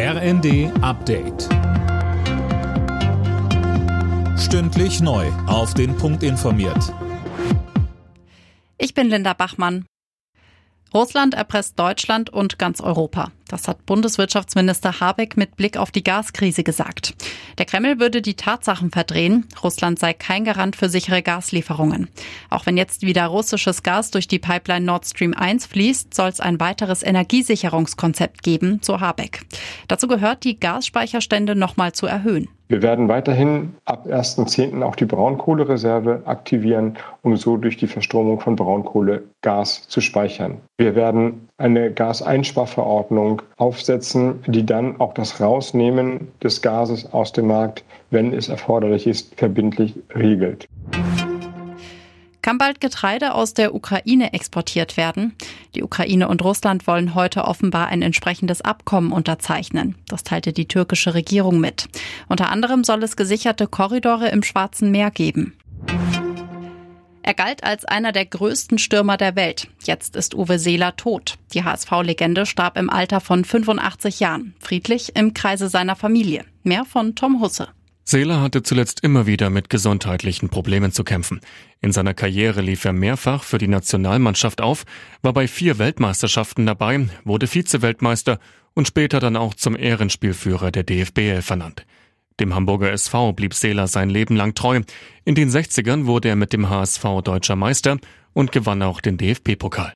RND Update. Stündlich neu. Auf den Punkt informiert. Ich bin Linda Bachmann. Russland erpresst Deutschland und ganz Europa. Das hat Bundeswirtschaftsminister Habeck mit Blick auf die Gaskrise gesagt. Der Kreml würde die Tatsachen verdrehen. Russland sei kein Garant für sichere Gaslieferungen. Auch wenn jetzt wieder russisches Gas durch die Pipeline Nord Stream 1 fließt, soll es ein weiteres Energiesicherungskonzept geben, so Habeck. Dazu gehört, die Gasspeicherstände nochmal zu erhöhen. Wir werden weiterhin ab 1.10. auch die Braunkohlereserve aktivieren, um so durch die Verstromung von Braunkohle Gas zu speichern. Wir werden eine Gaseinsparverordnung aufsetzen, die dann auch das Rausnehmen des Gases aus dem Markt, wenn es erforderlich ist, verbindlich regelt. Kann bald Getreide aus der Ukraine exportiert werden? Die Ukraine und Russland wollen heute offenbar ein entsprechendes Abkommen unterzeichnen. Das teilte die türkische Regierung mit. Unter anderem soll es gesicherte Korridore im Schwarzen Meer geben. Er galt als einer der größten Stürmer der Welt. Jetzt ist Uwe Seeler tot. Die HSV-Legende starb im Alter von 85 Jahren. Friedlich im Kreise seiner Familie. Mehr von Tom Husse. Seeler hatte zuletzt immer wieder mit gesundheitlichen Problemen zu kämpfen. In seiner Karriere lief er mehrfach für die Nationalmannschaft auf, war bei vier Weltmeisterschaften dabei, wurde Vize-Weltmeister und später dann auch zum Ehrenspielführer der DFBL vernannt. Dem Hamburger SV blieb Seeler sein Leben lang treu. In den 60ern wurde er mit dem HSV deutscher Meister und gewann auch den DFB-Pokal.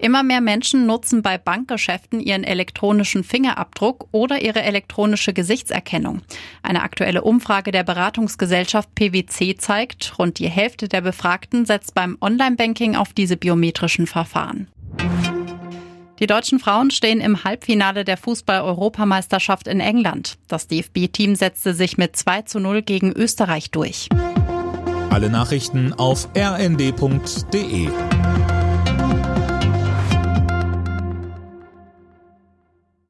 Immer mehr Menschen nutzen bei Bankgeschäften ihren elektronischen Fingerabdruck oder ihre elektronische Gesichtserkennung. Eine aktuelle Umfrage der Beratungsgesellschaft PwC zeigt, rund die Hälfte der Befragten setzt beim Online-Banking auf diese biometrischen Verfahren. Die deutschen Frauen stehen im Halbfinale der Fußball-Europameisterschaft in England. Das DFB-Team setzte sich mit 2 zu 0 gegen Österreich durch. Alle Nachrichten auf rnd.de